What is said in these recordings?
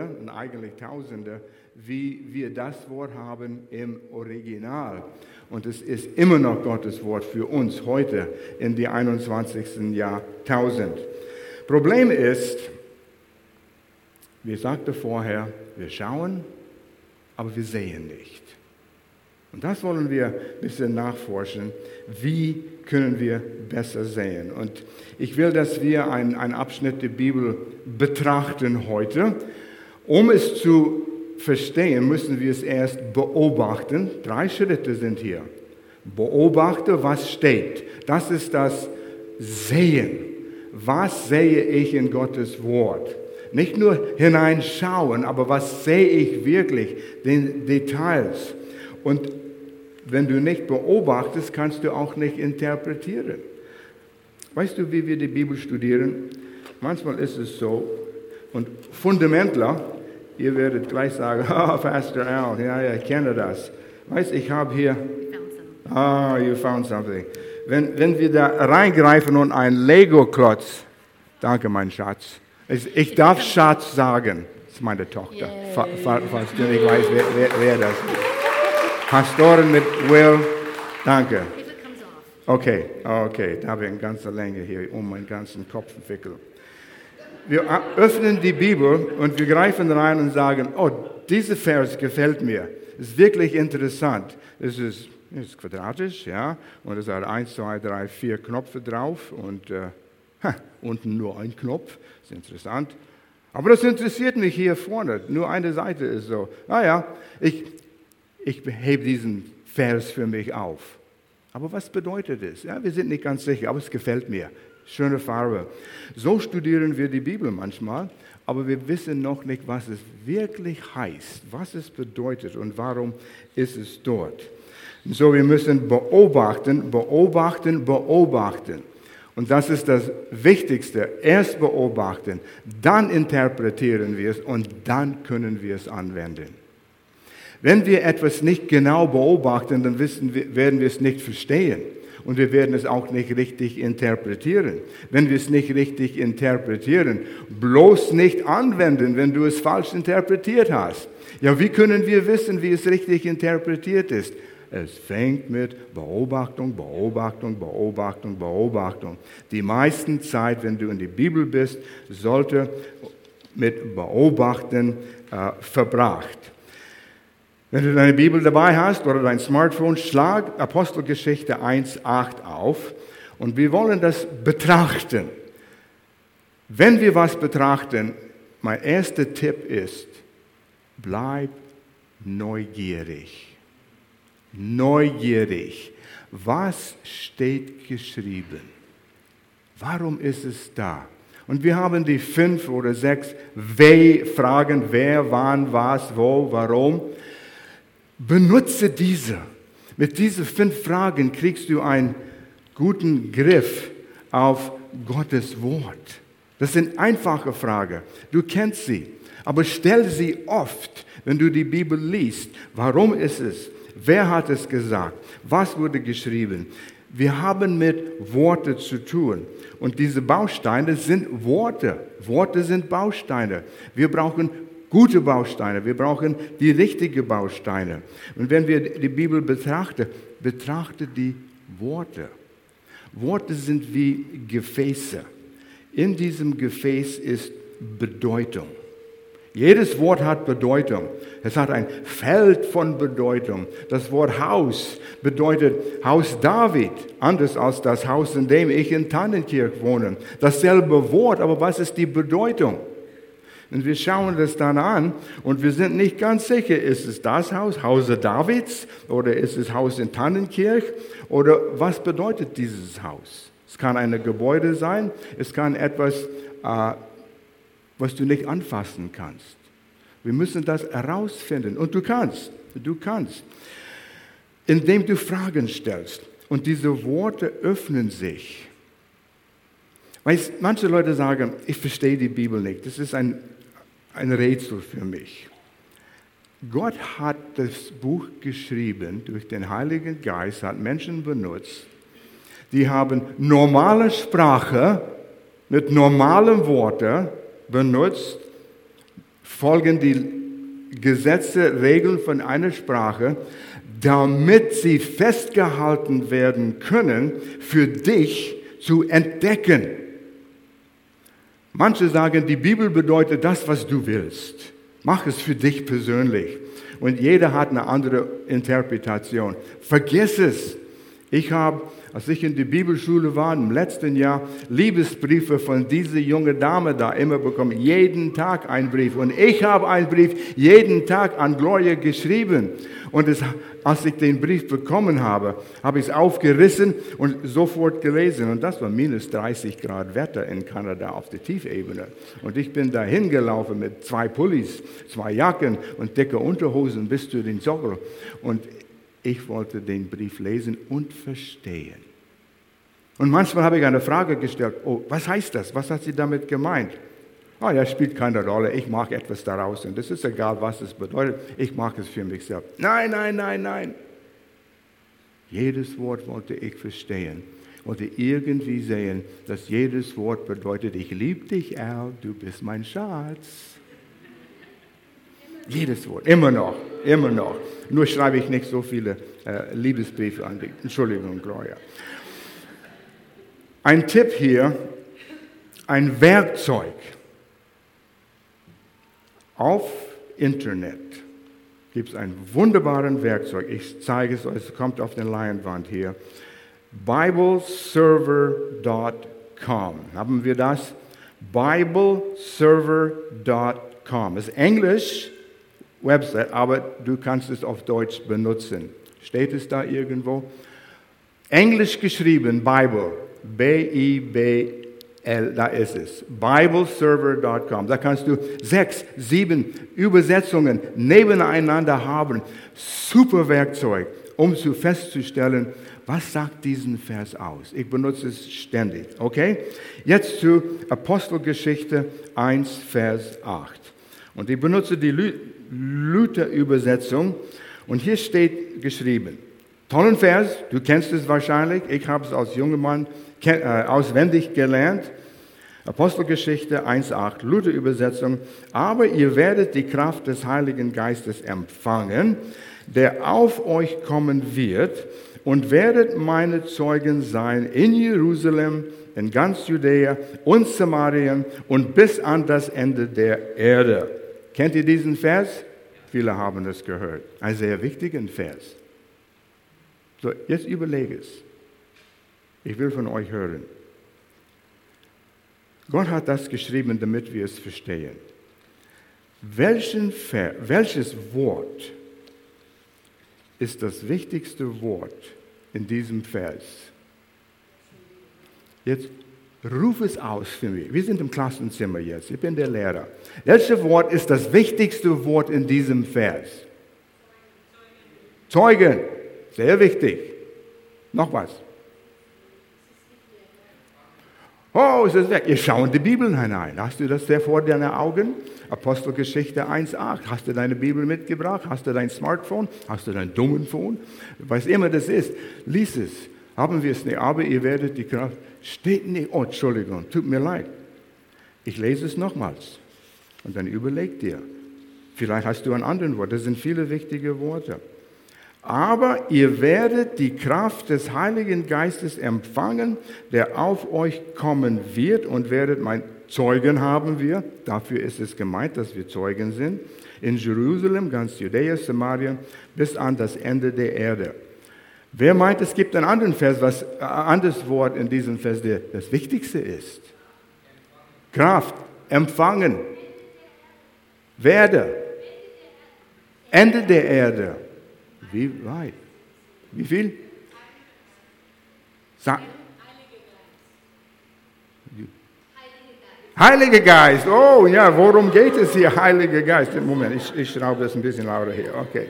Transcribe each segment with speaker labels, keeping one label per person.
Speaker 1: und eigentlich Tausende, wie wir das Wort haben im Original. Und es ist immer noch Gottes Wort für uns heute in die 21. Jahrtausend. Problem ist, wie ich sagte vorher, wir schauen, aber wir sehen nicht. Und das wollen wir ein bisschen nachforschen. Wie können wir besser sehen? Und ich will, dass wir einen, Abschnitt der Bibel betrachten heute. Um es zu verstehen, müssen wir es erst beobachten. Drei Schritte sind hier. Beobachte, was steht. Das ist das Sehen. Was sehe ich in Gottes Wort? Nicht nur hineinschauen, aber was sehe ich wirklich, den Details. Und wenn du nicht beobachtest, kannst du auch nicht interpretieren. Weißt du, wie wir die Bibel studieren? Manchmal ist es so, und Fundamentler, ihr werdet gleich sagen, oh, Pastor Al, ja, ja, ich kenne das. Weißt, ich habe hier, ah, oh, you found something. Wenn, wenn wir da reingreifen und ein Lego-Klotz, danke mein Schatz, ich, darf Schatz sagen, das ist meine Tochter, falls du nicht weißt, wer, wer, wer das ist. Pastorin mit Will, danke. Okay, okay, da habe ich eine ganze Länge hier um meinen ganzen Kopf entwickelt. Wir öffnen die Bibel und wir greifen rein und sagen, oh, dieser Vers gefällt mir. Ist wirklich interessant. Es ist, ist quadratisch, ja, und es hat 1, 2, 3, 4 Knöpfe drauf und äh, ha, unten nur ein Knopf. Ist interessant. Aber das interessiert mich hier vorne. Nur eine Seite ist so. Naja, ah ich, ich hebe diesen Vers für mich auf. Aber was bedeutet es? Ja, wir sind nicht ganz sicher, aber es gefällt mir. Schöne Farbe. So studieren wir die Bibel manchmal, aber wir wissen noch nicht, was es wirklich heißt, was es bedeutet und warum ist es dort. So, wir müssen beobachten, beobachten, beobachten. Und das ist das Wichtigste. Erst beobachten, dann interpretieren wir es und dann können wir es anwenden. Wenn wir etwas nicht genau beobachten, dann wir, werden wir es nicht verstehen und wir werden es auch nicht richtig interpretieren. Wenn wir es nicht richtig interpretieren, bloß nicht anwenden, wenn du es falsch interpretiert hast. Ja, wie können wir wissen, wie es richtig interpretiert ist? Es fängt mit Beobachtung, Beobachtung, Beobachtung, Beobachtung. Die meisten Zeit, wenn du in die Bibel bist, sollte mit Beobachten äh, verbracht. Wenn du deine Bibel dabei hast oder dein Smartphone, schlag Apostelgeschichte 1.8 auf und wir wollen das betrachten. Wenn wir was betrachten, mein erster Tipp ist, bleib neugierig. Neugierig. Was steht geschrieben? Warum ist es da? Und wir haben die fünf oder sechs W-Fragen, wer, wann, was, wo, warum. Benutze diese. Mit diesen fünf Fragen kriegst du einen guten Griff auf Gottes Wort. Das sind einfache Fragen. Du kennst sie. Aber stell sie oft, wenn du die Bibel liest. Warum ist es? Wer hat es gesagt? Was wurde geschrieben? Wir haben mit Worte zu tun. Und diese Bausteine sind Worte. Worte sind Bausteine. Wir brauchen gute Bausteine, wir brauchen die richtigen Bausteine. Und wenn wir die Bibel betrachten, betrachte die Worte. Worte sind wie Gefäße. In diesem Gefäß ist Bedeutung. Jedes Wort hat Bedeutung. Es hat ein Feld von Bedeutung. Das Wort Haus bedeutet Haus David, anders als das Haus, in dem ich in Tannenkirch wohne. Dasselbe Wort, aber was ist die Bedeutung? Und wir schauen das dann an und wir sind nicht ganz sicher, ist es das Haus, Hause Davids, oder ist es Haus in Tannenkirch, oder was bedeutet dieses Haus? Es kann ein Gebäude sein, es kann etwas, äh, was du nicht anfassen kannst. Wir müssen das herausfinden und du kannst, du kannst, indem du Fragen stellst. Und diese Worte öffnen sich. Weißt, manche Leute sagen, ich verstehe die Bibel nicht. Das ist ein ein Rätsel für mich. Gott hat das Buch geschrieben durch den Heiligen Geist, hat Menschen benutzt, die haben normale Sprache mit normalen Worten benutzt, folgen die Gesetze, Regeln von einer Sprache, damit sie festgehalten werden können, für dich zu entdecken. Manche sagen, die Bibel bedeutet das, was du willst. Mach es für dich persönlich. Und jeder hat eine andere Interpretation. Vergiss es. Ich habe, als ich in die Bibelschule war im letzten Jahr, Liebesbriefe von dieser jungen Dame da immer bekommen. Jeden Tag ein Brief. Und ich habe einen Brief jeden Tag an Gloria geschrieben. Und es, als ich den Brief bekommen habe, habe ich es aufgerissen und sofort gelesen. Und das war minus 30 Grad Wetter in Kanada auf der Tiefebene. Und ich bin da hingelaufen mit zwei Pullis, zwei Jacken und dicke Unterhosen bis zu den Sockel. Und ich wollte den Brief lesen und verstehen. Und manchmal habe ich eine Frage gestellt, oh, was heißt das? Was hat sie damit gemeint? Oh, ja, spielt keine Rolle, ich mache etwas daraus und es ist egal, was es bedeutet, ich mache es für mich selbst. Nein, nein, nein, nein. Jedes Wort wollte ich verstehen, wollte irgendwie sehen, dass jedes Wort bedeutet, ich liebe dich, Al, du bist mein Schatz. Jedes Wort, immer noch, immer noch. Nur schreibe ich nicht so viele äh, Liebesbriefe an dich. Entschuldigung, Gloria. Ein Tipp hier, ein Werkzeug auf Internet gibt es ein wunderbares Werkzeug. Ich zeige es euch, es kommt auf der Leinwand hier. Bibleserver.com. Haben wir das? Bibleserver.com. Das ist Englisch, Website, aber du kannst es auf Deutsch benutzen. Steht es da irgendwo? Englisch geschrieben, Bible, B-I-B-L, da ist es. Bibleserver.com. Da kannst du sechs, sieben Übersetzungen nebeneinander haben. Super Werkzeug, um zu festzustellen, was sagt diesen Vers aus? Ich benutze es ständig. Okay? Jetzt zu Apostelgeschichte 1, Vers 8. Und ich benutze die Luther-Übersetzung. Und hier steht geschrieben, tollen Vers, du kennst es wahrscheinlich, ich habe es als junger Mann äh, auswendig gelernt. Apostelgeschichte 1.8, Luther-Übersetzung. Aber ihr werdet die Kraft des Heiligen Geistes empfangen, der auf euch kommen wird, und werdet meine Zeugen sein in Jerusalem, in ganz Judäa und Samarien und bis an das Ende der Erde. Kennt ihr diesen Vers? Viele haben es gehört. Ein sehr wichtiger Vers. So, jetzt überlege es. Ich will von euch hören. Gott hat das geschrieben, damit wir es verstehen. Welchen Vers, welches Wort ist das wichtigste Wort in diesem Vers? Jetzt Ruf es aus für mich. Wir sind im Klassenzimmer jetzt. Ich bin der Lehrer. Welches Wort ist das wichtigste Wort in diesem Vers? Zeugen. Sehr wichtig. Noch was? Oh, ist es weg. Ihr schaut in die Bibel hinein. Hast du das sehr vor deinen Augen? Apostelgeschichte 1,8. Hast du deine Bibel mitgebracht? Hast du dein Smartphone? Hast du dein dummen Phone? Was immer das ist, lies es. Haben wir es nicht, aber ihr werdet die Kraft. Steht nicht, oh, Entschuldigung, tut mir leid. Ich lese es nochmals. Und dann überleg dir. Vielleicht hast du ein anderes Wort. Das sind viele wichtige Worte. Aber ihr werdet die Kraft des Heiligen Geistes empfangen, der auf euch kommen wird und werdet mein Zeugen haben wir. Dafür ist es gemeint, dass wir Zeugen sind. In Jerusalem, ganz Judäa, Samarien, bis an das Ende der Erde. Wer meint, es gibt einen anderen Vers, was ein anderes Wort in diesem Vers, der das Wichtigste ist? Kraft, empfangen, werde, Ende der Erde. Wie weit? Wie viel? Sa Heiliger Geist. Oh ja, worum geht es hier, Heiliger Geist? Moment, ich, ich schraube das ein bisschen lauter hier. Okay.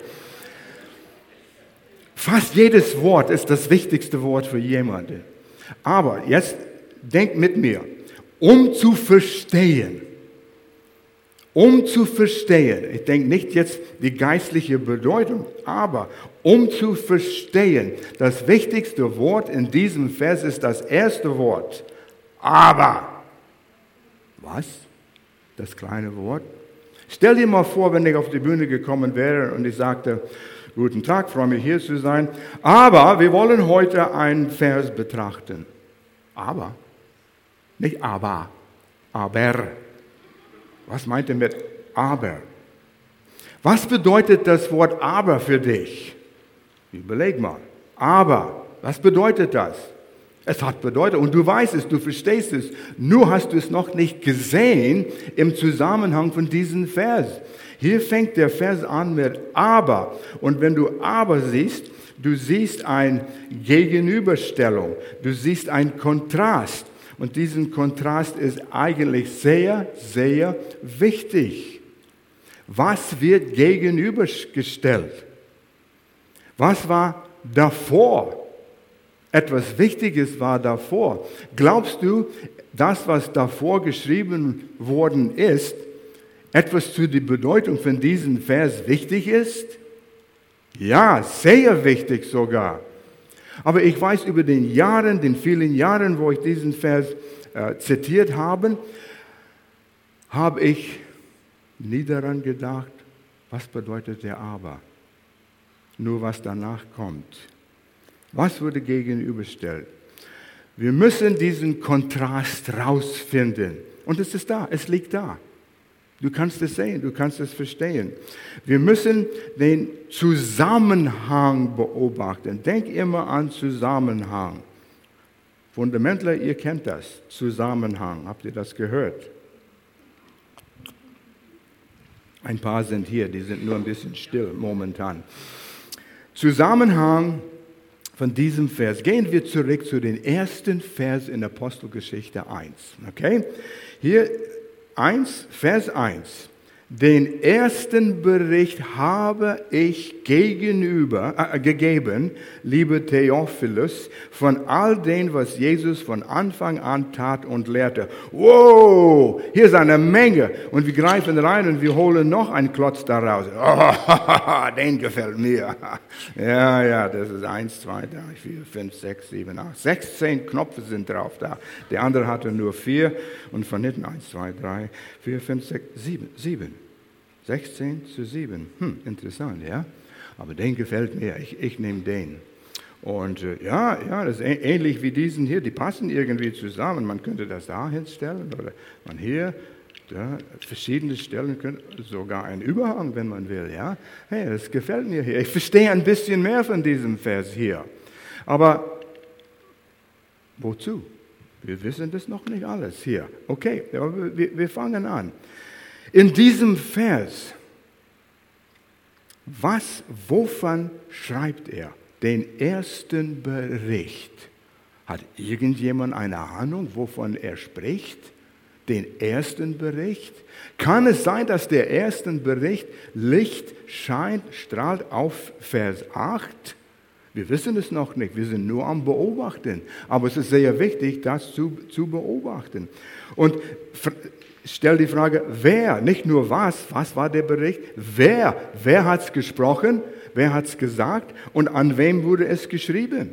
Speaker 1: Fast jedes Wort ist das wichtigste Wort für jemanden. Aber jetzt denk mit mir, um zu verstehen, um zu verstehen, ich denke nicht jetzt die geistliche Bedeutung, aber um zu verstehen, das wichtigste Wort in diesem Vers ist das erste Wort. Aber, was? Das kleine Wort? Stell dir mal vor, wenn ich auf die Bühne gekommen wäre und ich sagte, guten Tag, freue mich hier zu sein, aber wir wollen heute einen Vers betrachten. Aber, nicht aber, aber. Was meint er mit aber? Was bedeutet das Wort aber für dich? Überleg mal. Aber, was bedeutet das? Es hat Bedeutung und du weißt es, du verstehst es, nur hast du es noch nicht gesehen im Zusammenhang von diesem Vers. Hier fängt der Vers an mit aber und wenn du aber siehst, du siehst eine Gegenüberstellung, du siehst einen Kontrast und diesen Kontrast ist eigentlich sehr, sehr wichtig. Was wird gegenübergestellt? Was war davor? Etwas Wichtiges war davor. Glaubst du, das, was davor geschrieben worden ist, etwas zu der Bedeutung von diesem Vers wichtig ist? Ja, sehr wichtig sogar. Aber ich weiß über den Jahren, den vielen Jahren, wo ich diesen Vers äh, zitiert habe, habe ich nie daran gedacht, was bedeutet der Aber? Nur was danach kommt. Was wurde gegenübergestellt? Wir müssen diesen Kontrast rausfinden. Und es ist da, es liegt da. Du kannst es sehen, du kannst es verstehen. Wir müssen den Zusammenhang beobachten. Denk immer an Zusammenhang. Fundamentler, ihr kennt das. Zusammenhang. Habt ihr das gehört? Ein paar sind hier, die sind nur ein bisschen still momentan. Zusammenhang von diesem Vers. Gehen wir zurück zu den ersten Vers in Apostelgeschichte 1. Okay? Hier 1, Vers 1. Den ersten Bericht habe ich gegenüber äh, gegeben, liebe Theophilus, von all dem, was Jesus von Anfang an tat und lehrte. Wow, hier ist eine Menge. Und wir greifen rein und wir holen noch einen Klotz daraus. Oh, den gefällt mir. Ja, ja, das ist 1, 2, 3, 4, 5, 6, 7, 8. 16 Knöpfe sind drauf da. Der andere hatte nur vier und von hinten 1, 2, 3, 4, 5, 6, 7. 7. 16 zu 7. Hm, interessant, ja? Aber den gefällt mir. Ich, ich nehme den. Und äh, ja, ja, das ist ähnlich wie diesen hier. Die passen irgendwie zusammen. Man könnte das da hinstellen oder man hier. Da, verschiedene Stellen können sogar einen Überhang, wenn man will. Ja, hey, das gefällt mir hier. Ich verstehe ein bisschen mehr von diesem Vers hier. Aber wozu? Wir wissen das noch nicht alles hier. Okay, aber wir, wir fangen an. In diesem Vers, was, wovon schreibt er? Den ersten Bericht. Hat irgendjemand eine Ahnung, wovon er spricht? Den ersten Bericht? Kann es sein, dass der erste Bericht Licht scheint, strahlt auf Vers 8? Wir wissen es noch nicht, wir sind nur am Beobachten. Aber es ist sehr wichtig, das zu, zu beobachten. Und stell die Frage, wer, nicht nur was, was war der Bericht, wer, wer hat es gesprochen, wer hat es gesagt und an wem wurde es geschrieben.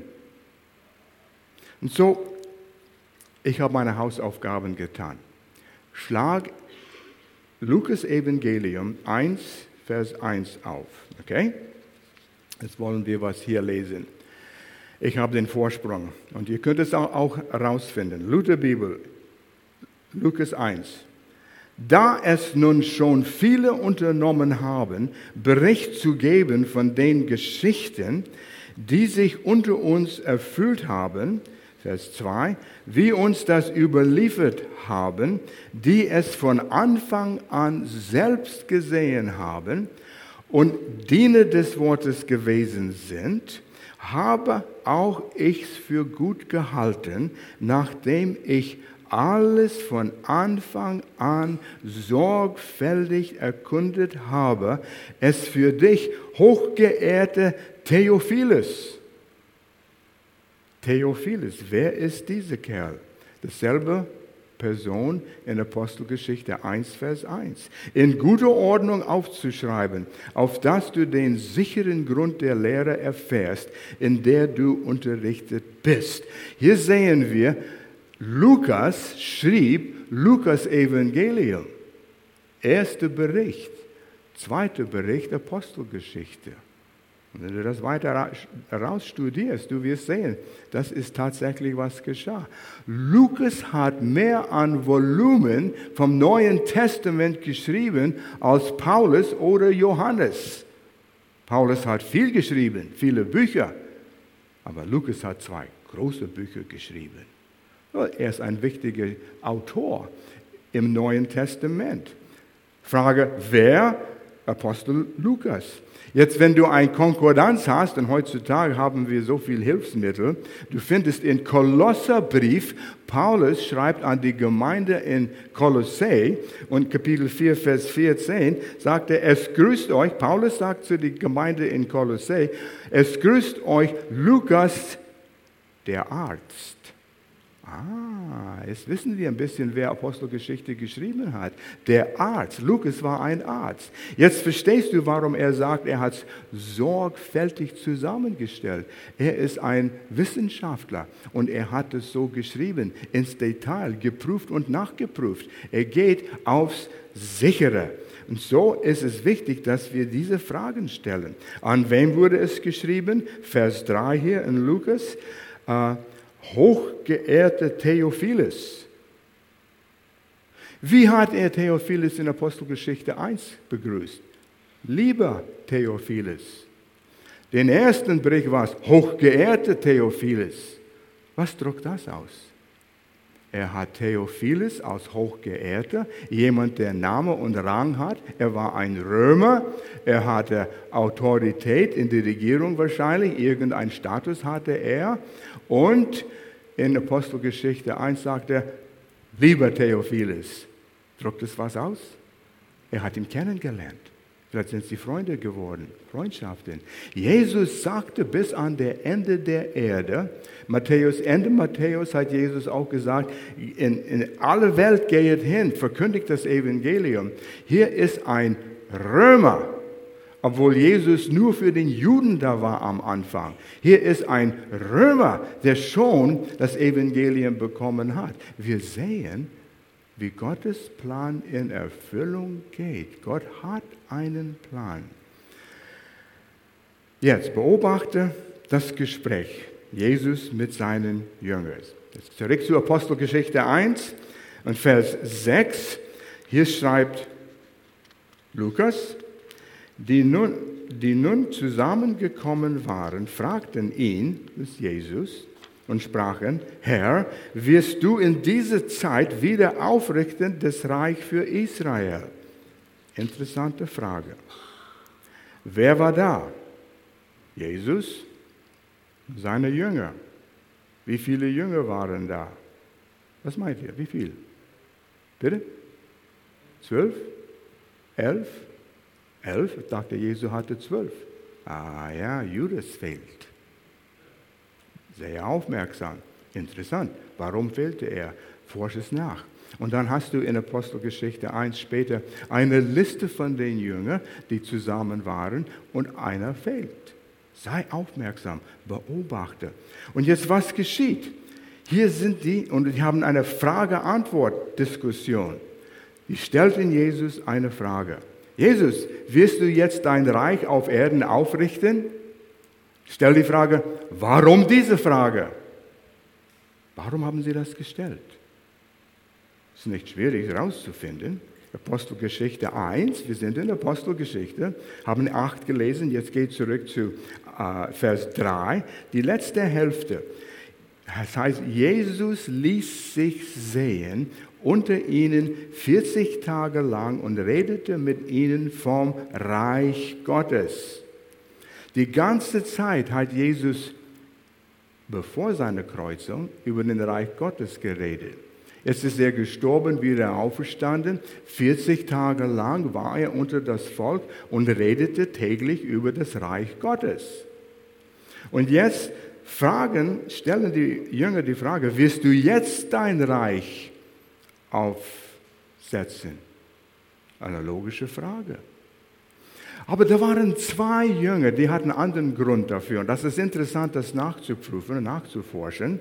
Speaker 1: Und so, ich habe meine Hausaufgaben getan. Schlag Lukas Evangelium 1, Vers 1 auf. Okay? Jetzt wollen wir was hier lesen. Ich habe den Vorsprung und ihr könnt es auch herausfinden. Luther Bibel, Lukas 1. Da es nun schon viele unternommen haben, Bericht zu geben von den Geschichten, die sich unter uns erfüllt haben, Vers 2, wie uns das überliefert haben, die es von Anfang an selbst gesehen haben und Diener des Wortes gewesen sind, habe auch ich's für gut gehalten, nachdem ich alles von Anfang an sorgfältig erkundet habe, es für dich, hochgeehrte Theophilus. Theophilus, wer ist dieser Kerl? Dasselbe Person in Apostelgeschichte 1, Vers 1. In guter Ordnung aufzuschreiben, auf dass du den sicheren Grund der Lehre erfährst, in der du unterrichtet bist. Hier sehen wir, Lukas schrieb Lukas Evangelium. Erster Bericht, zweiter Bericht Apostelgeschichte. Und wenn du das weiter herausstudierst, du wirst sehen, das ist tatsächlich, was geschah. Lukas hat mehr an Volumen vom Neuen Testament geschrieben als Paulus oder Johannes. Paulus hat viel geschrieben, viele Bücher, aber Lukas hat zwei große Bücher geschrieben. Er ist ein wichtiger Autor im Neuen Testament. Frage, wer? Apostel Lukas. Jetzt, wenn du ein Konkordanz hast, und heutzutage haben wir so viel Hilfsmittel, du findest in Kolosserbrief, Paulus schreibt an die Gemeinde in Kolossä und Kapitel 4, Vers 14 sagt er, es grüßt euch, Paulus sagt zu der Gemeinde in Kolossä, es grüßt euch Lukas, der Arzt Ah, jetzt wissen wir ein bisschen, wer Apostelgeschichte geschrieben hat. Der Arzt, Lukas war ein Arzt. Jetzt verstehst du, warum er sagt, er hat es sorgfältig zusammengestellt. Er ist ein Wissenschaftler und er hat es so geschrieben, ins Detail, geprüft und nachgeprüft. Er geht aufs Sichere. Und so ist es wichtig, dass wir diese Fragen stellen. An wem wurde es geschrieben? Vers 3 hier in Lukas. Äh, hochgeehrter Theophilus. Wie hat er Theophilus in Apostelgeschichte 1 begrüßt? Lieber Theophilus. Den ersten Bericht war es, hochgeehrter Theophilus. Was drückt das aus? Er hat Theophilus als Hochgeehrter, jemand, der Name und Rang hat. Er war ein Römer, er hatte Autorität in der Regierung wahrscheinlich, irgendeinen Status hatte er. Und in Apostelgeschichte 1 sagt er, lieber Theophilus, drückt es was aus? Er hat ihn kennengelernt. Vielleicht sind sie Freunde geworden, Freundschaften. Jesus sagte bis an der Ende der Erde, Matthäus, Ende Matthäus hat Jesus auch gesagt, in, in alle Welt geht hin, verkündigt das Evangelium. Hier ist ein Römer, obwohl Jesus nur für den Juden da war am Anfang. Hier ist ein Römer, der schon das Evangelium bekommen hat. Wir sehen, wie Gottes Plan in Erfüllung geht. Gott hat einen Plan. Jetzt beobachte das Gespräch Jesus mit seinen Jüngern. Jetzt zurück zu Apostelgeschichte 1 und Vers 6. Hier schreibt Lukas, die nun, die nun zusammengekommen waren, fragten ihn, das ist Jesus, und sprachen, Herr, wirst du in dieser Zeit wieder aufrichten das Reich für Israel? Interessante Frage. Wer war da? Jesus, seine Jünger. Wie viele Jünger waren da? Was meint ihr? Wie viel? Bitte? Zwölf? Elf? Elf? Dachte, Jesus hatte zwölf. Ah ja, Judas fehlt. Sehr aufmerksam. Interessant. Warum fehlte er? Forsch es nach. Und dann hast du in Apostelgeschichte 1 später eine Liste von den Jüngern, die zusammen waren und einer fehlt. Sei aufmerksam, beobachte. Und jetzt, was geschieht? Hier sind die und die haben eine Frage-Antwort-Diskussion. Die stellten Jesus eine Frage. Jesus, wirst du jetzt dein Reich auf Erden aufrichten? Stell die Frage, warum diese Frage? Warum haben sie das gestellt? Es ist nicht schwierig herauszufinden. Apostelgeschichte 1, wir sind in Apostelgeschichte, haben 8 gelesen, jetzt geht zurück zu äh, Vers 3, die letzte Hälfte. Das heißt, Jesus ließ sich sehen unter ihnen 40 Tage lang und redete mit ihnen vom Reich Gottes. Die ganze Zeit hat Jesus bevor seiner Kreuzung über den Reich Gottes geredet. Jetzt ist er gestorben, wieder auferstanden. 40 Tage lang war er unter das Volk und redete täglich über das Reich Gottes. Und jetzt fragen, stellen die Jünger die Frage, wirst du jetzt dein Reich aufsetzen? Eine logische Frage. Aber da waren zwei Jünger, die hatten einen anderen Grund dafür. Und das ist interessant, das nachzuprüfen und nachzuforschen.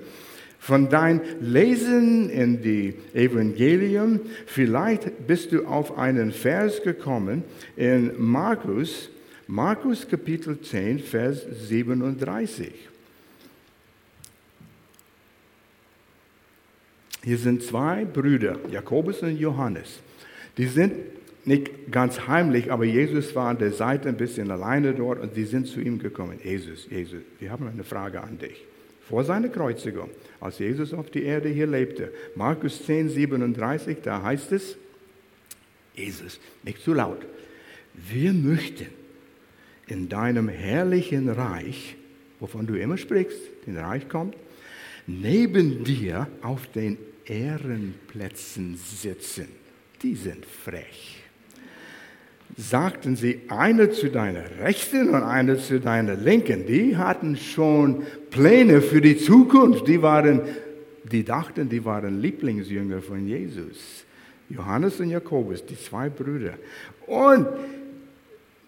Speaker 1: Von dein Lesen in die Evangelium, vielleicht bist du auf einen Vers gekommen in Markus, Markus Kapitel 10, Vers 37. Hier sind zwei Brüder, Jakobus und Johannes. Die sind nicht ganz heimlich, aber Jesus war an der Seite ein bisschen alleine dort und sie sind zu ihm gekommen. Jesus, Jesus, wir haben eine Frage an dich. Vor seiner Kreuzigung, als Jesus auf die Erde hier lebte, Markus 10, 37, da heißt es, Jesus, nicht zu laut, wir möchten in deinem herrlichen Reich, wovon du immer sprichst, den Reich kommt, neben dir auf den Ehrenplätzen sitzen. Die sind frech. Sagten sie, eine zu deiner Rechten und eine zu deiner Linken. Die hatten schon Pläne für die Zukunft. Die waren, die dachten, die waren Lieblingsjünger von Jesus. Johannes und Jakobus, die zwei Brüder. Und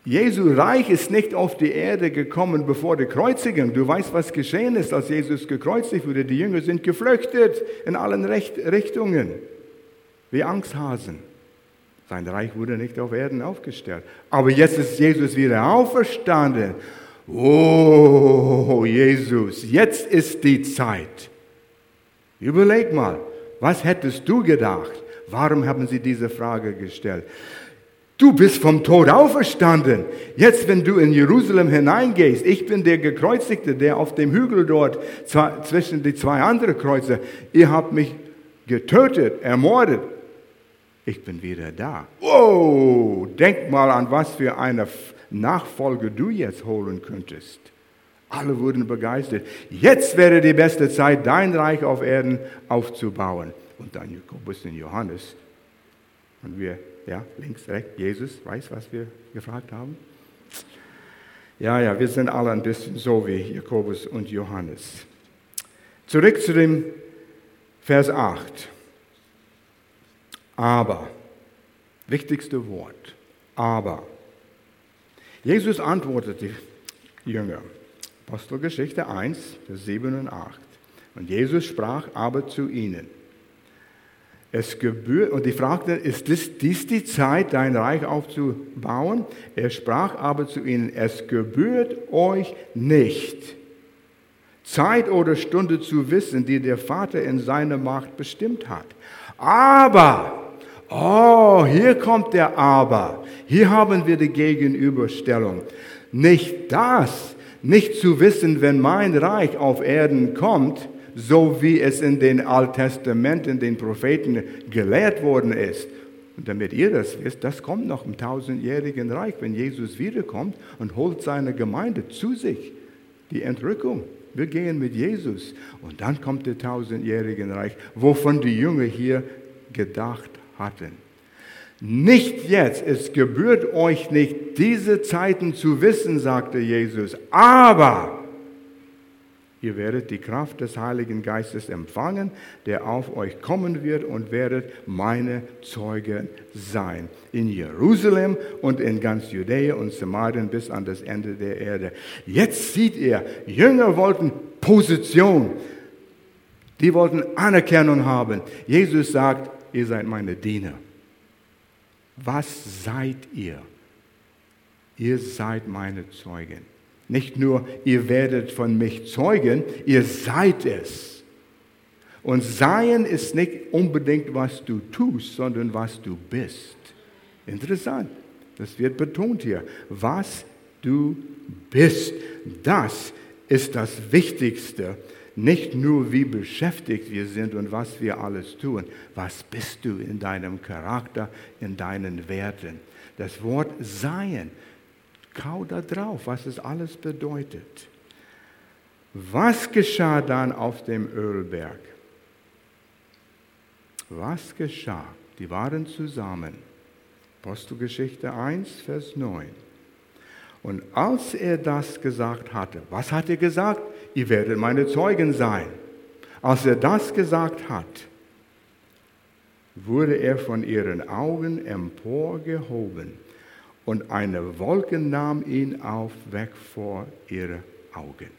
Speaker 1: Jesu Reich ist nicht auf die Erde gekommen bevor die Kreuzigung. Du weißt, was geschehen ist, als Jesus gekreuzigt wurde. Die Jünger sind geflüchtet in allen Richtungen, wie Angsthasen. Sein Reich wurde nicht auf Erden aufgestellt. Aber jetzt ist Jesus wieder auferstanden. Oh, Jesus, jetzt ist die Zeit. Überleg mal, was hättest du gedacht? Warum haben sie diese Frage gestellt? Du bist vom Tod auferstanden. Jetzt, wenn du in Jerusalem hineingehst, ich bin der Gekreuzigte, der auf dem Hügel dort zwischen die zwei anderen Kreuze, ihr habt mich getötet, ermordet. Ich bin wieder da. Oh, denk mal an, was für eine Nachfolge du jetzt holen könntest. Alle wurden begeistert. Jetzt wäre die beste Zeit, dein Reich auf Erden aufzubauen. Und dann Jakobus und Johannes. Und wir ja, links, rechts, Jesus weiß, was wir gefragt haben. Ja, ja, wir sind alle ein bisschen so wie Jakobus und Johannes. Zurück zu dem Vers 8. Aber, wichtigste Wort, aber. Jesus antwortete die Jünger, Apostelgeschichte 1, Vers 7 und 8. Und Jesus sprach aber zu ihnen, es gebührt, und die fragten, ist dies, dies die Zeit, dein Reich aufzubauen? Er sprach aber zu ihnen, es gebührt euch nicht, Zeit oder Stunde zu wissen, die der Vater in seiner Macht bestimmt hat. Aber, oh, hier kommt der Aber. Hier haben wir die Gegenüberstellung. Nicht das, nicht zu wissen, wenn mein Reich auf Erden kommt, so wie es in den Alttestamenten, den Propheten gelehrt worden ist. Und damit ihr das wisst, das kommt noch im tausendjährigen Reich, wenn Jesus wiederkommt und holt seine Gemeinde zu sich. Die Entrückung. Wir gehen mit Jesus. Und dann kommt der tausendjährige Reich, wovon die Jünger hier gedacht hatten. Nicht jetzt, es gebührt euch nicht, diese Zeiten zu wissen, sagte Jesus, aber Ihr werdet die Kraft des Heiligen Geistes empfangen, der auf euch kommen wird und werdet meine Zeugen sein. In Jerusalem und in ganz Judäa und Samarien bis an das Ende der Erde. Jetzt sieht ihr, Jünger wollten Position. Die wollten Anerkennung haben. Jesus sagt, ihr seid meine Diener. Was seid ihr? Ihr seid meine Zeugen. Nicht nur, ihr werdet von mich zeugen, ihr seid es. Und sein ist nicht unbedingt, was du tust, sondern was du bist. Interessant. Das wird betont hier. Was du bist. Das ist das Wichtigste. Nicht nur, wie beschäftigt wir sind und was wir alles tun. Was bist du in deinem Charakter, in deinen Werten? Das Wort Sein Kau da drauf, was es alles bedeutet. Was geschah dann auf dem Ölberg? Was geschah? Die waren zusammen. Apostelgeschichte 1, Vers 9. Und als er das gesagt hatte, was hat er gesagt? Ihr werdet meine Zeugen sein. Als er das gesagt hat, wurde er von ihren Augen emporgehoben und eine Wolke nahm ihn auf, weg vor ihre Augen.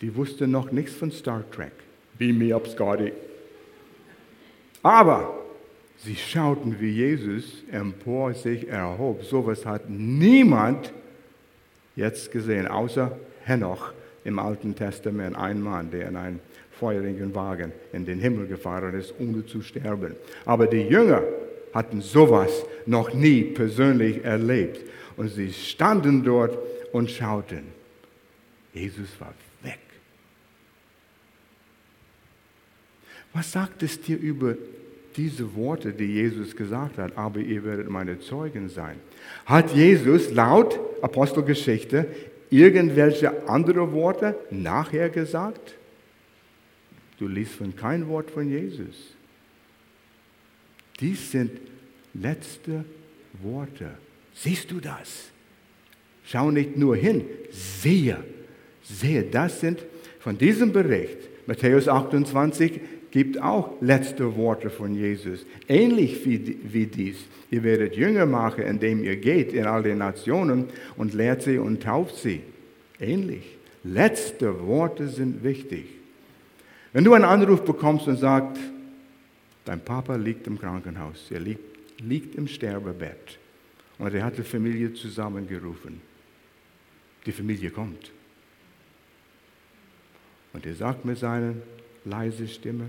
Speaker 1: Die wussten noch nichts von Star Trek. Beam me up, Scotty. Aber sie schauten, wie Jesus empor sich erhob. So etwas hat niemand jetzt gesehen, außer Henoch im Alten Testament, ein Mann, der in einem feurigen Wagen in den Himmel gefahren ist, ohne zu sterben. Aber die Jünger hatten sowas noch nie persönlich erlebt. Und sie standen dort und schauten. Jesus war weg. Was sagt es dir über diese Worte, die Jesus gesagt hat? Aber ihr werdet meine Zeugen sein. Hat Jesus laut Apostelgeschichte irgendwelche andere Worte nachher gesagt? Du liest von kein Wort von Jesus. Dies sind letzte Worte. Siehst du das? Schau nicht nur hin, sehe, sehe, das sind von diesem Bericht, Matthäus 28 gibt auch letzte Worte von Jesus, ähnlich wie, wie dies. Ihr werdet Jünger machen, indem ihr geht in all die Nationen und lehrt sie und tauft sie. Ähnlich. Letzte Worte sind wichtig. Wenn du einen Anruf bekommst und sagst, dein Papa liegt im Krankenhaus, er liegt, liegt im Sterbebett und er hat die Familie zusammengerufen. Die Familie kommt. Und er sagt mit seiner leisen Stimme,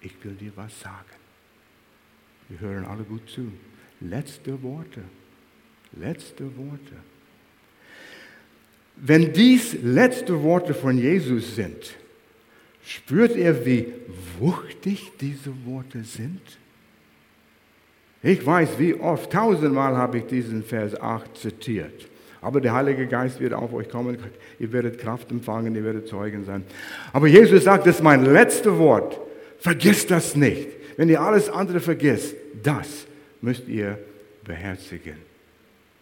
Speaker 1: ich will dir was sagen. Wir hören alle gut zu. Letzte Worte. Letzte Worte. Wenn dies letzte Worte von Jesus sind, spürt er, wie wuchtig diese Worte sind? Ich weiß, wie oft, tausendmal habe ich diesen Vers 8 zitiert. Aber der Heilige Geist wird auf euch kommen, ihr werdet Kraft empfangen, ihr werdet Zeugen sein. Aber Jesus sagt, das ist mein letztes Wort. Vergiss das nicht. Wenn ihr alles andere vergisst, das müsst ihr beherzigen.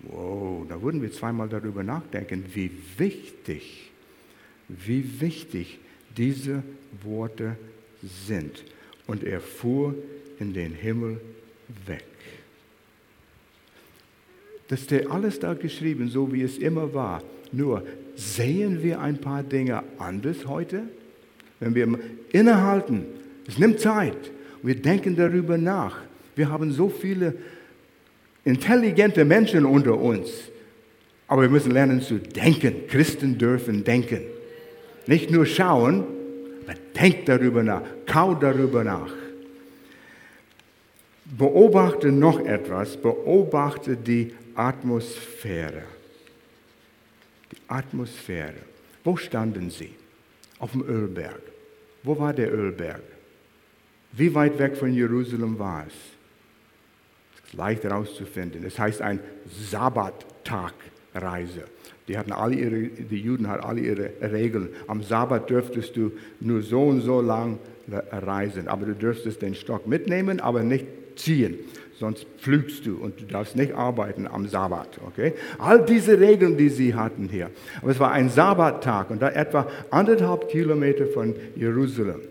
Speaker 1: Wow, da würden wir zweimal darüber nachdenken, wie wichtig, wie wichtig diese Worte sind. Und er fuhr in den Himmel weg. Das steht alles da geschrieben, so wie es immer war. Nur sehen wir ein paar Dinge anders heute? Wenn wir innehalten, es nimmt Zeit, wir denken darüber nach. Wir haben so viele intelligente Menschen unter uns, aber wir müssen lernen zu denken. Christen dürfen denken. Nicht nur schauen, aber denkt darüber nach, kau darüber nach. Beobachte noch etwas, beobachte die Atmosphäre. Die Atmosphäre. Wo standen sie? Auf dem Ölberg. Wo war der Ölberg? Wie weit weg von Jerusalem war es? Es ist leicht herauszufinden. Es heißt ein Sabbattagreise. Die, hatten alle ihre, die Juden hatten alle ihre Regeln. Am Sabbat dürftest du nur so und so lang reisen, aber du dürftest den Stock mitnehmen, aber nicht ziehen sonst pflügst du und du darfst nicht arbeiten am Sabbat. Okay? All diese Regeln, die sie hatten hier. Aber es war ein Sabbattag und da etwa anderthalb Kilometer von Jerusalem.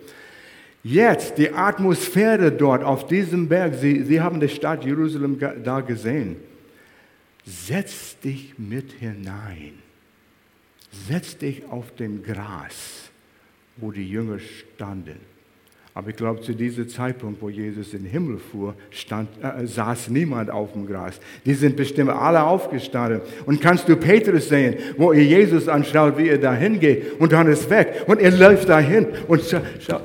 Speaker 1: Jetzt die Atmosphäre dort auf diesem Berg, sie, sie haben die Stadt Jerusalem da gesehen. Setz dich mit hinein. Setz dich auf dem Gras, wo die Jünger standen. Aber ich glaube, zu diesem Zeitpunkt, wo Jesus in den Himmel fuhr, stand, äh, saß niemand auf dem Gras. Die sind bestimmt alle aufgestanden. Und kannst du Petrus sehen, wo er Jesus anschaut, wie er da hingeht und dann ist weg. Und er läuft dahin und schaut, schau,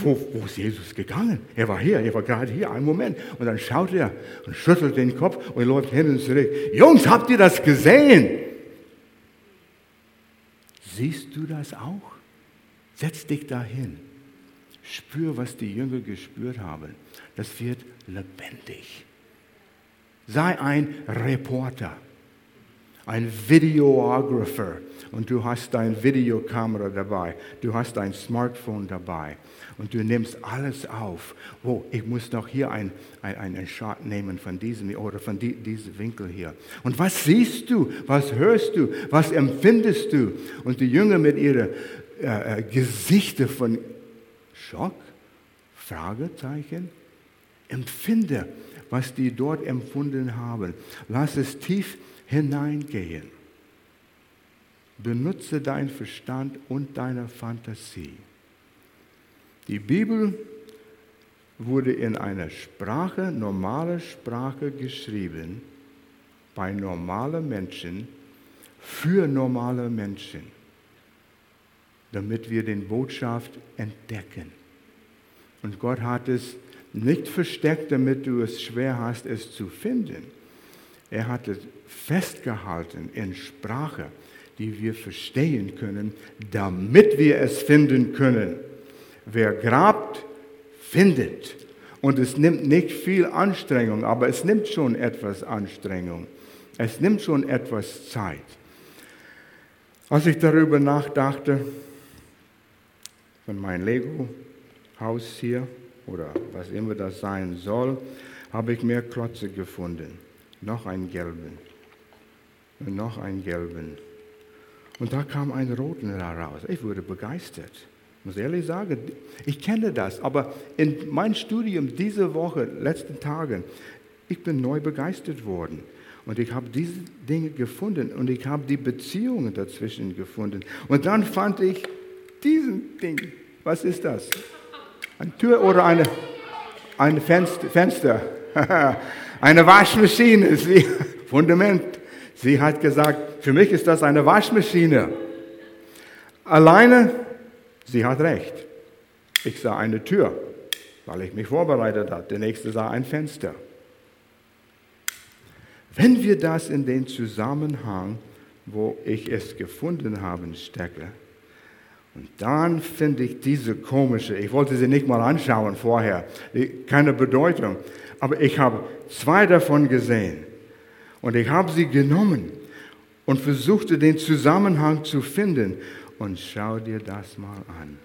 Speaker 1: wo, wo ist Jesus gegangen? Er war hier, er war gerade hier, einen Moment. Und dann schaut er und schüttelt den Kopf und läuft hin und zurück. Jungs, habt ihr das gesehen? Siehst du das auch? Setz dich dahin. Spür, was die Jünger gespürt haben. Das wird lebendig. Sei ein Reporter, ein Videographer und du hast deine Videokamera dabei, du hast dein Smartphone dabei und du nimmst alles auf. Oh, ich muss doch hier einen ein Shot nehmen von diesem oder von die, diesem Winkel hier. Und was siehst du, was hörst du, was empfindest du? Und die Jünger mit ihren äh, äh Gesichter von Schock? Fragezeichen? Empfinde, was die dort empfunden haben. Lass es tief hineingehen. Benutze deinen Verstand und deine Fantasie. Die Bibel wurde in einer Sprache, normale Sprache geschrieben, bei normalen Menschen, für normale Menschen, damit wir den Botschaft entdecken. Und Gott hat es nicht versteckt, damit du es schwer hast, es zu finden. Er hat es festgehalten in Sprache, die wir verstehen können, damit wir es finden können. Wer grabt, findet. Und es nimmt nicht viel Anstrengung, aber es nimmt schon etwas Anstrengung. Es nimmt schon etwas Zeit. Als ich darüber nachdachte, von meinem Lego-Haus hier oder was immer das sein soll, habe ich mehr Klotze gefunden. Noch einen gelben. Und noch einen gelben. Und da kam ein roten heraus. Ich wurde begeistert. Ich muss ehrlich sagen, ich kenne das, aber in meinem Studium diese Woche, letzten Tagen, ich bin neu begeistert worden. Und ich habe diese Dinge gefunden und ich habe die Beziehungen dazwischen gefunden. Und dann fand ich diesen Ding. Was ist das? Eine Tür oder eine, ein Fenster? Fenster. eine Waschmaschine. Sie, Fundament. Sie hat gesagt, für mich ist das eine Waschmaschine. Alleine, sie hat recht. Ich sah eine Tür, weil ich mich vorbereitet habe. Der nächste sah ein Fenster. Wenn wir das in den Zusammenhang, wo ich es gefunden habe, stecke, und dann finde ich diese komische, ich wollte sie nicht mal anschauen vorher, keine Bedeutung, aber ich habe zwei davon gesehen und ich habe sie genommen und versuchte den Zusammenhang zu finden. Und schau dir das mal an.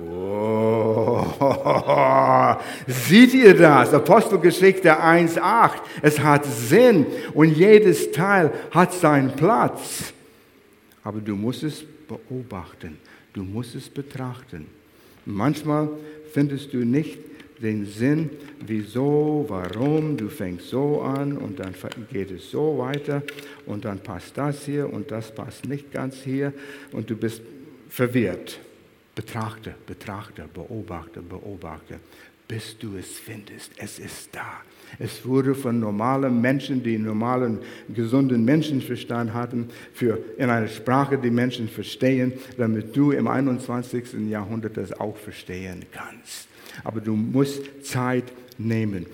Speaker 1: Oh, seht ihr das? Apostelgeschichte 1.8. Es hat Sinn und jedes Teil hat seinen Platz. Aber du musst es beobachten, du musst es betrachten. Manchmal findest du nicht den Sinn, wieso, warum, du fängst so an und dann geht es so weiter und dann passt das hier und das passt nicht ganz hier und du bist verwirrt. Betrachte, betrachte, beobachte, beobachte, bis du es findest. Es ist da. Es wurde von normalen Menschen, die normalen, gesunden Menschenverstand hatten, für, in einer Sprache, die Menschen verstehen, damit du im 21. Jahrhundert das auch verstehen kannst. Aber du musst Zeit nehmen.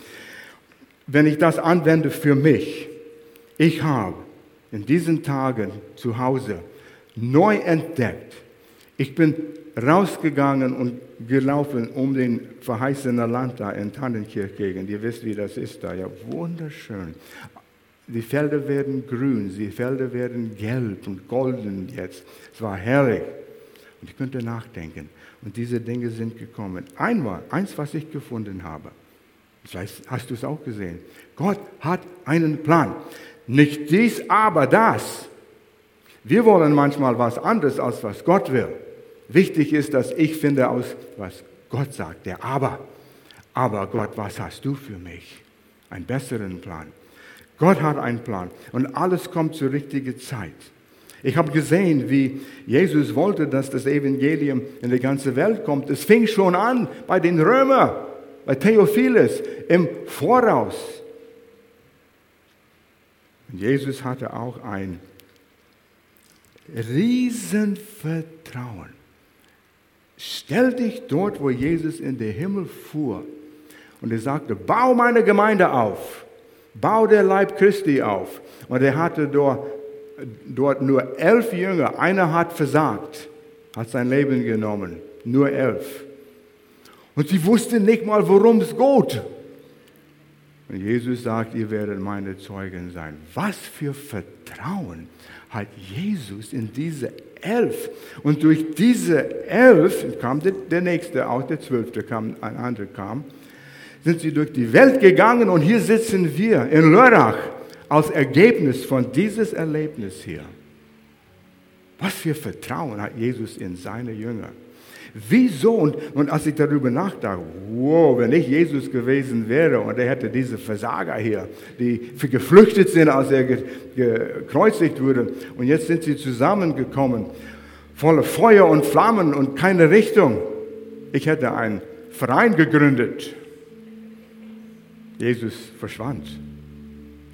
Speaker 1: Wenn ich das anwende für mich, ich habe in diesen Tagen zu Hause neu entdeckt, ich bin rausgegangen und gelaufen um den verheißenen Land da in Tannenkirchgegend. Ihr wisst, wie das ist da. Ja, wunderschön. Die Felder werden grün, die Felder werden gelb und golden jetzt. Es war herrlich. Und ich könnte nachdenken. Und diese Dinge sind gekommen. Einmal, eins, was ich gefunden habe. Vielleicht hast du es auch gesehen. Gott hat einen Plan. Nicht dies, aber das. Wir wollen manchmal was anderes, als was Gott will. Wichtig ist, dass ich finde aus, was Gott sagt, der Aber. Aber Gott, was hast du für mich? Einen besseren Plan. Gott hat einen Plan und alles kommt zur richtigen Zeit. Ich habe gesehen, wie Jesus wollte, dass das Evangelium in die ganze Welt kommt. Es fing schon an bei den Römern, bei Theophilus im Voraus. Und Jesus hatte auch ein Riesenvertrauen. Stell dich dort, wo Jesus in den Himmel fuhr. Und er sagte, bau meine Gemeinde auf. Bau der Leib Christi auf. Und er hatte dort, dort nur elf Jünger. Einer hat versagt, hat sein Leben genommen. Nur elf. Und sie wussten nicht mal, worum es geht. Und Jesus sagt, ihr werdet meine Zeugen sein. Was für Vertrauen hat Jesus in diese elf. Und durch diese elf kam der, der nächste auch, der zwölfte kam, ein anderer kam, sind sie durch die Welt gegangen und hier sitzen wir in Lörrach als Ergebnis von dieses Erlebnis hier. Was für Vertrauen hat Jesus in seine Jünger? Wieso? Und, und als ich darüber nachdachte, wow, wenn ich Jesus gewesen wäre und er hätte diese Versager hier, die geflüchtet sind, als er gekreuzigt wurde, und jetzt sind sie zusammengekommen, voller Feuer und Flammen und keine Richtung. ich hätte einen Verein gegründet. Jesus verschwand.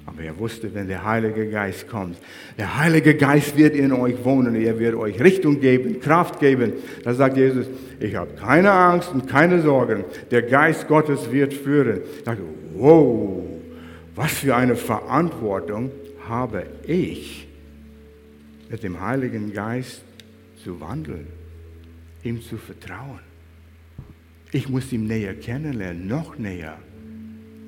Speaker 1: Aber er wusste, wenn der Heilige Geist kommt, der Heilige Geist wird in euch wohnen, er wird euch Richtung geben, Kraft geben. Da sagt Jesus, ich habe keine Angst und keine Sorgen, der Geist Gottes wird führen. Ich dachte, wow, was für eine Verantwortung habe ich, mit dem Heiligen Geist zu wandeln, ihm zu vertrauen. Ich muss ihn näher kennenlernen, noch näher.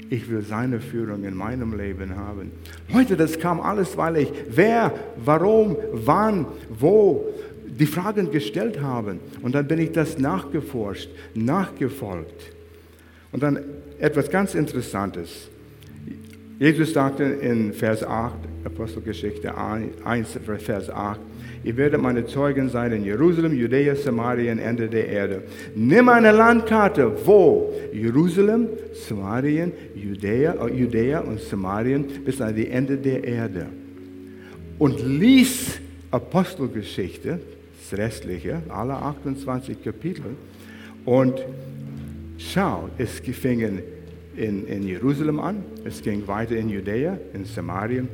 Speaker 1: Ich will seine Führung in meinem Leben haben. Heute, das kam alles, weil ich wer, warum, wann, wo die Fragen gestellt habe. Und dann bin ich das nachgeforscht, nachgefolgt. Und dann etwas ganz Interessantes. Jesus sagte in Vers 8, Apostelgeschichte 1, Vers 8, Ihr werdet meine Zeugen sein in Jerusalem, Judäa, Samarien, Ende der Erde. Nimm eine Landkarte, wo Jerusalem, Samarien, Judäa, äh, Judäa und Samarien bis an die Ende der Erde. Und lies Apostelgeschichte, das restliche, alle 28 Kapitel. Und schau, es fing in, in Jerusalem an, es ging weiter in Judäa, in Samarien.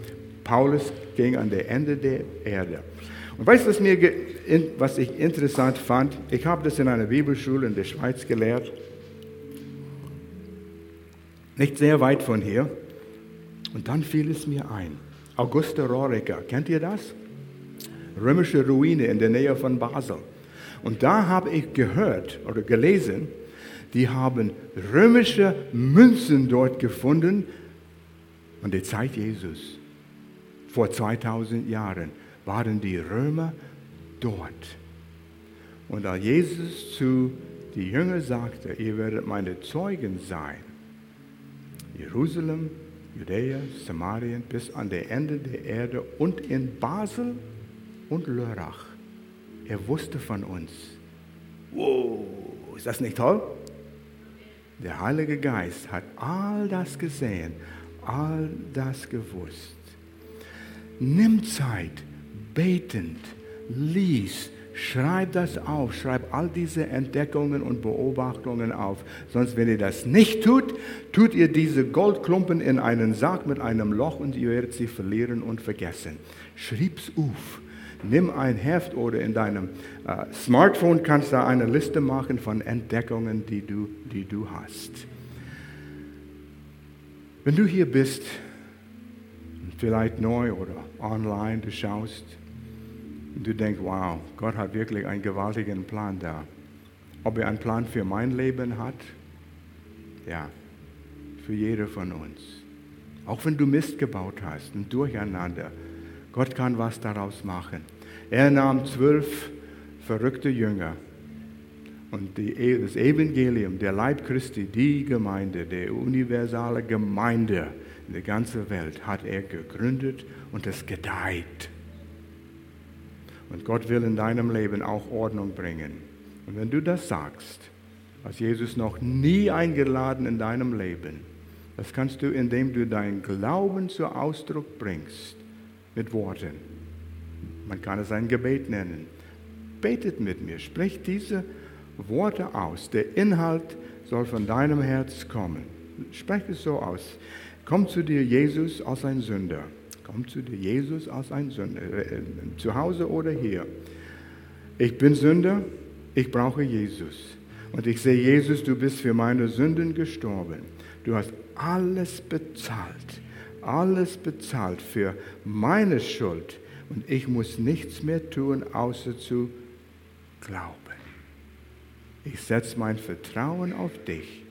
Speaker 1: Paulus ging an der Ende der Erde. Und weißt du, was, was ich interessant fand? Ich habe das in einer Bibelschule in der Schweiz gelehrt. Nicht sehr weit von hier. Und dann fiel es mir ein. Augusta Rorica, kennt ihr das? Römische Ruine in der Nähe von Basel. Und da habe ich gehört oder gelesen, die haben römische Münzen dort gefunden an der Zeit Jesus, vor 2000 Jahren waren die Römer dort. Und als Jesus zu den Jüngern sagte, ihr werdet meine Zeugen sein, Jerusalem, Judäa, Samarien bis an der Ende der Erde und in Basel und Lörrach. Er wusste von uns. Wow, ist das nicht toll? Der Heilige Geist hat all das gesehen, all das gewusst. Nimm Zeit, betend, lies, schreib das auf, schreib all diese Entdeckungen und Beobachtungen auf. Sonst, wenn ihr das nicht tut, tut ihr diese Goldklumpen in einen Sack mit einem Loch und ihr werdet sie verlieren und vergessen. Schrieb's auf. Nimm ein Heft oder in deinem äh, Smartphone kannst du eine Liste machen von Entdeckungen, die du, die du hast. Wenn du hier bist, vielleicht neu oder online, du schaust, und du denkst, wow, Gott hat wirklich einen gewaltigen Plan da. Ob er einen Plan für mein Leben hat? Ja, für jeder von uns. Auch wenn du Mist gebaut hast, ein Durcheinander. Gott kann was daraus machen. Er nahm zwölf verrückte Jünger und die, das Evangelium, der Leib Christi, die Gemeinde, der universale Gemeinde in der ganzen Welt hat er gegründet und es gedeiht. Und Gott will in deinem Leben auch Ordnung bringen. Und wenn du das sagst, was Jesus noch nie eingeladen in deinem Leben, das kannst du, indem du deinen Glauben zu Ausdruck bringst mit Worten. Man kann es ein Gebet nennen. Betet mit mir, sprich diese Worte aus. Der Inhalt soll von deinem Herz kommen. Sprech es so aus. Komm zu dir, Jesus, als ein Sünder. Komm zu dir, Jesus, als ein Sünder, äh, zu Hause oder hier. Ich bin Sünder, ich brauche Jesus. Und ich sehe, Jesus, du bist für meine Sünden gestorben. Du hast alles bezahlt, alles bezahlt für meine Schuld. Und ich muss nichts mehr tun, außer zu glauben. Ich setze mein Vertrauen auf dich,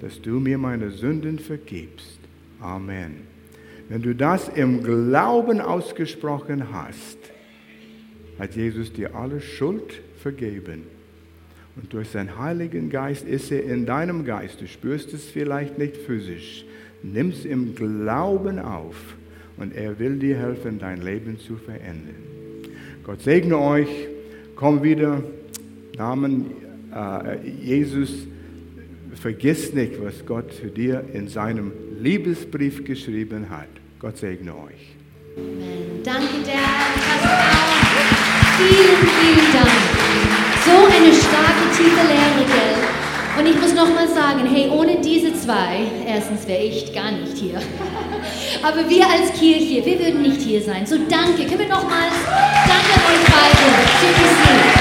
Speaker 1: dass du mir meine Sünden vergibst. Amen. Wenn du das im Glauben ausgesprochen hast, hat Jesus dir alle Schuld vergeben. Und durch seinen Heiligen Geist ist er in deinem Geist. Du spürst es vielleicht nicht physisch. Nimm es im Glauben auf und er will dir helfen, dein Leben zu verändern. Gott segne euch. Komm wieder. Namen äh, Jesus. Vergiss nicht, was Gott für dir in seinem Liebesbrief geschrieben hat. Gott segne euch.
Speaker 2: Amen. Danke, Dad. Vielen, vielen Dank. So eine starke tiefe Lehre, gell? Und ich muss nochmal sagen, hey, ohne diese zwei, erstens wäre ich gar nicht hier. Aber wir als Kirche, wir würden nicht hier sein. So danke. Können wir nochmals danke an euch beide. Super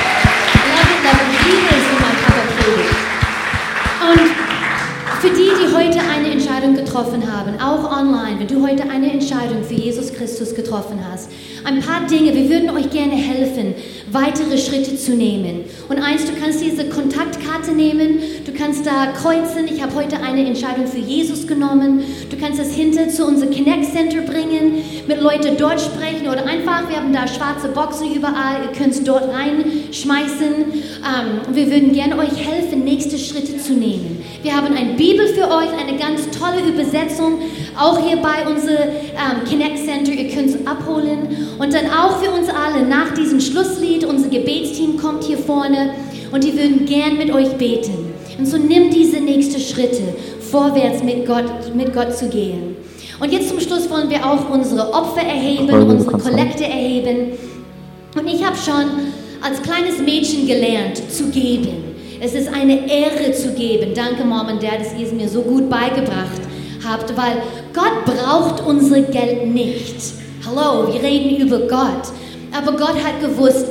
Speaker 2: heute eine Entscheidung getroffen haben, auch online, wenn du heute eine Entscheidung für Jesus Christus getroffen hast, ein paar Dinge, wir würden euch gerne helfen, weitere Schritte zu nehmen. Und eins, du kannst diese Kontaktkarte nehmen, du kannst da kreuzen, ich habe heute eine Entscheidung für Jesus genommen, du kannst das hinter zu unserem Connect Center bringen, mit Leuten dort sprechen oder einfach, wir haben da schwarze Boxen überall, ihr könnt es dort reinschmeißen. Ähm, wir würden gerne euch helfen, nächste Schritte zu nehmen. Wir haben ein Bibel für euch, eine ganz tolle Übersetzung, auch hier bei unserem ähm, Connect Center. Ihr könnt es abholen. Und dann auch für uns alle nach diesem Schlusslied, unser Gebetsteam kommt hier vorne und die würden gern mit euch beten. Und so nimm diese nächsten Schritte, vorwärts mit Gott, mit Gott zu gehen. Und jetzt zum Schluss wollen wir auch unsere Opfer erheben, unsere Kollekte erheben. Und ich habe schon als kleines Mädchen gelernt zu geben. Es ist eine Ehre zu geben. Danke, Mom und Dad, dass ihr es mir so gut beigebracht habt, weil Gott braucht unser Geld nicht. Hallo, wir reden über Gott. Aber Gott hat gewusst,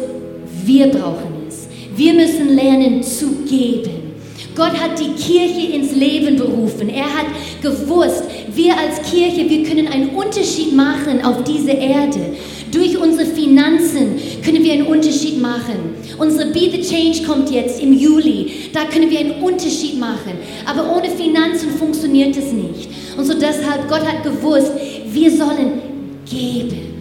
Speaker 2: wir brauchen es. Wir müssen lernen zu geben. Gott hat die Kirche ins Leben berufen. Er hat gewusst, wir als Kirche, wir können einen Unterschied machen auf dieser Erde. Durch unsere Finanzen können wir einen Unterschied machen. Unsere Be the Change kommt jetzt im Juli. Da können wir einen Unterschied machen. Aber ohne Finanzen funktioniert es nicht. Und so deshalb, Gott hat gewusst, wir sollen geben.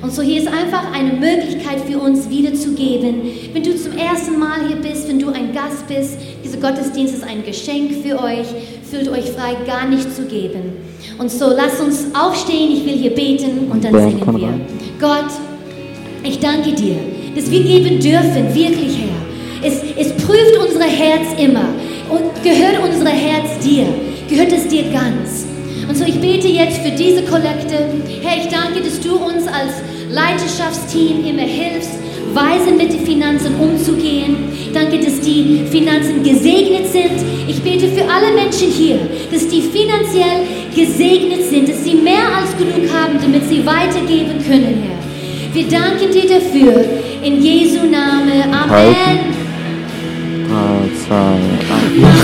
Speaker 2: Und so hier ist einfach eine Möglichkeit für uns wiederzugeben. Wenn du zum ersten Mal hier bist, wenn du ein Gast bist, dieser Gottesdienst ist ein Geschenk für euch. Fühlt euch frei, gar nicht zu geben. Und so lasst uns aufstehen, ich will hier beten und dann singen wir. Gott, ich danke dir, dass wir geben dürfen, wirklich Herr. Es, es prüft unser Herz immer und gehört unser Herz dir, gehört es dir ganz. Und so ich bete jetzt für diese Kollekte. Herr, ich danke, dass du uns als Leiterschaftsteam immer hilfst, weise mit den Finanzen umzugehen. Danke, dass die Finanzen gesegnet sind. Ich bete für alle Menschen hier, dass die finanziell gesegnet sind, dass sie mehr als genug haben, damit sie weitergeben können, Herr. Wir danken dir dafür. In Jesu Name. Amen.
Speaker 3: Drei, zwei.